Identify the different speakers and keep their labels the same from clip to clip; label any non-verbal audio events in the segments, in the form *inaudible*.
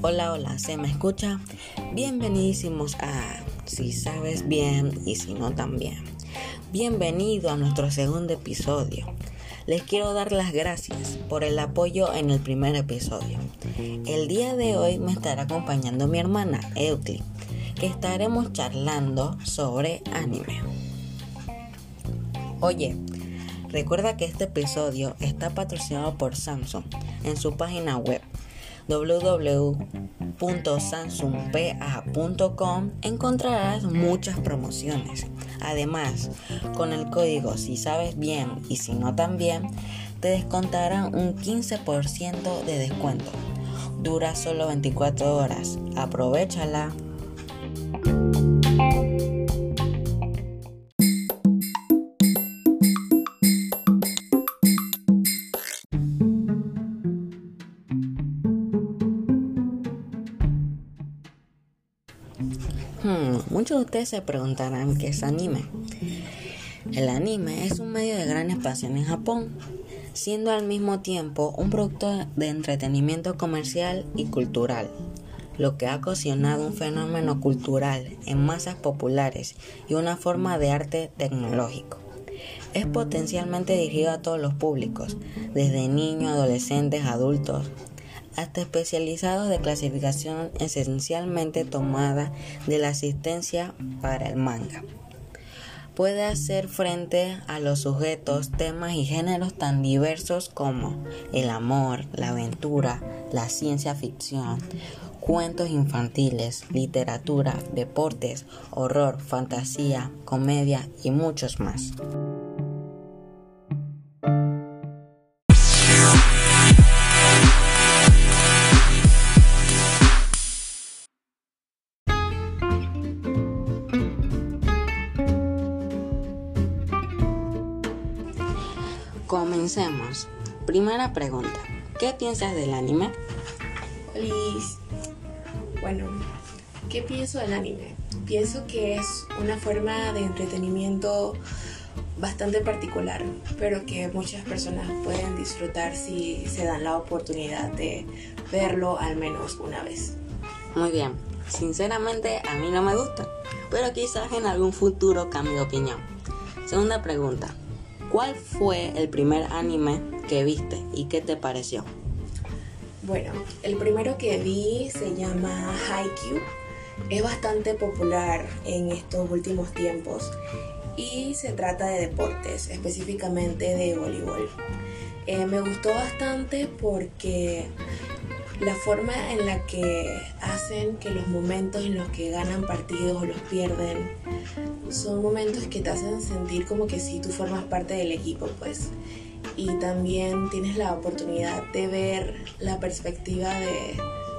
Speaker 1: Hola, hola, ¿se me escucha? Bienvenidísimos a Si sabes bien y si no también. Bienvenido a nuestro segundo episodio. Les quiero dar las gracias por el apoyo en el primer episodio. El día de hoy me estará acompañando mi hermana Euclid, que estaremos charlando sobre anime. Oye, recuerda que este episodio está patrocinado por Samsung en su página web www.samsungpa.com encontrarás muchas promociones. Además, con el código si sabes bien y si no también, te descontarán un 15% de descuento. Dura solo 24 horas. Aprovechala. Hmm, muchos de ustedes se preguntarán qué es anime. El anime es un medio de gran expansión en Japón, siendo al mismo tiempo un producto de entretenimiento comercial y cultural, lo que ha ocasionado un fenómeno cultural en masas populares y una forma de arte tecnológico. Es potencialmente dirigido a todos los públicos, desde niños, adolescentes, adultos, hasta especializados de clasificación esencialmente tomada de la asistencia para el manga. Puede hacer frente a los sujetos, temas y géneros tan diversos como el amor, la aventura, la ciencia ficción, cuentos infantiles, literatura, deportes, horror, fantasía, comedia y muchos más. Primera pregunta. ¿Qué piensas del anime?
Speaker 2: Liz. Bueno, ¿qué pienso del anime? Pienso que es una forma de entretenimiento bastante particular, pero que muchas personas pueden disfrutar si se dan la oportunidad de verlo al menos una vez.
Speaker 1: Muy bien. Sinceramente a mí no me gusta, pero quizás en algún futuro cambie de opinión. Segunda pregunta. ¿Cuál fue el primer anime que viste y qué te pareció?
Speaker 2: Bueno, el primero que vi se llama Haikyuu. Es bastante popular en estos últimos tiempos y se trata de deportes, específicamente de voleibol. Eh, me gustó bastante porque la forma en la que hacen que los momentos en los que ganan partidos o los pierden son momentos que te hacen sentir como que si tú formas parte del equipo, pues. Y también tienes la oportunidad de ver la perspectiva de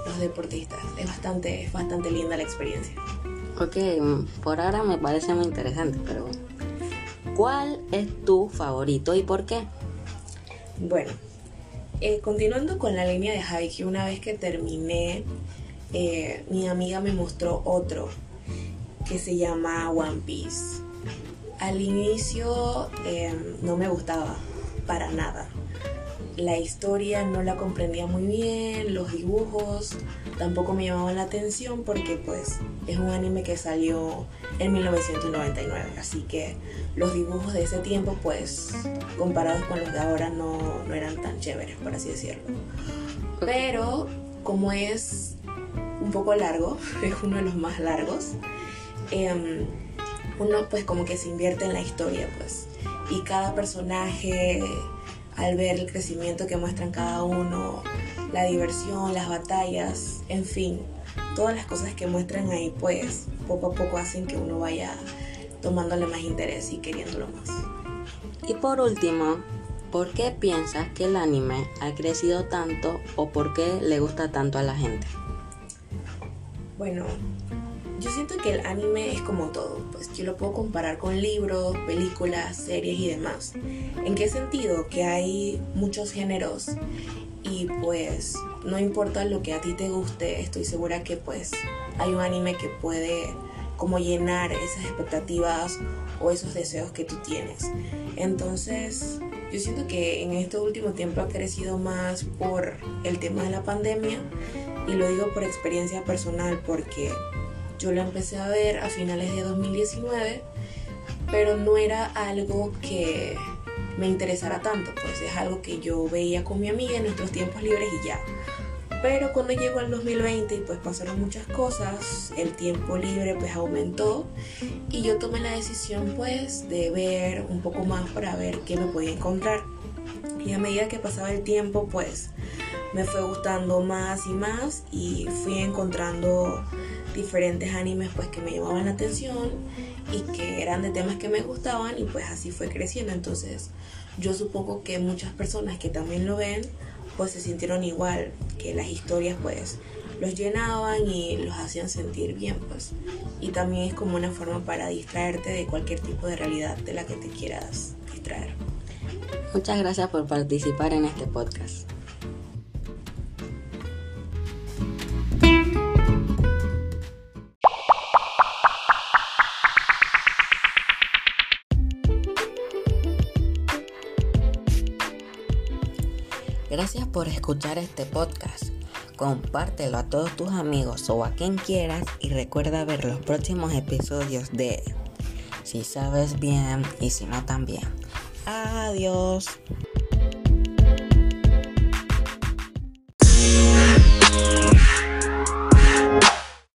Speaker 2: los deportistas. Es bastante, es bastante linda la experiencia.
Speaker 1: Ok, por ahora me parece muy interesante, pero ¿cuál es tu favorito y por qué?
Speaker 2: Bueno, eh, continuando con la línea de Haikyuu, una vez que terminé, eh, mi amiga me mostró otro que se llama One Piece. Al inicio eh, no me gustaba para nada. La historia no la comprendía muy bien, los dibujos tampoco me llamaban la atención porque pues es un anime que salió en 1999, así que los dibujos de ese tiempo pues comparados con los de ahora no, no eran tan chéveres, por así decirlo. Pero como es un poco largo, *laughs* es uno de los más largos, em, uno pues como que se invierte en la historia pues y cada personaje al ver el crecimiento que muestran cada uno, la diversión, las batallas, en fin, todas las cosas que muestran ahí, pues poco a poco hacen que uno vaya tomándole más interés y queriéndolo más.
Speaker 1: Y por último, ¿por qué piensas que el anime ha crecido tanto o por qué le gusta tanto a la gente?
Speaker 2: Bueno, yo siento que el anime es como todo, pues yo lo puedo comparar con libros, películas, series y demás. ¿En qué sentido? Que hay muchos géneros y pues no importa lo que a ti te guste, estoy segura que pues hay un anime que puede como llenar esas expectativas o esos deseos que tú tienes. Entonces, Yo siento que en este último tiempo ha crecido más por el tema de la pandemia y lo digo por experiencia personal porque yo lo empecé a ver a finales de 2019, pero no era algo que me interesara tanto, pues es algo que yo veía con mi amiga en nuestros tiempos libres y ya. Pero cuando llegó el 2020 y pues pasaron muchas cosas, el tiempo libre pues aumentó y yo tomé la decisión pues de ver un poco más para ver qué me podía encontrar. Y a medida que pasaba el tiempo pues me fue gustando más y más y fui encontrando diferentes animes pues que me llamaban la atención y que eran de temas que me gustaban y pues así fue creciendo. Entonces yo supongo que muchas personas que también lo ven pues se sintieron igual, que las historias pues los llenaban y los hacían sentir bien pues. Y también es como una forma para distraerte de cualquier tipo de realidad de la que te quieras distraer.
Speaker 1: Muchas gracias por participar en este podcast. Gracias por escuchar este podcast. Compártelo a todos tus amigos o a quien quieras y recuerda ver los próximos episodios de Si sabes bien y si no también. Adiós.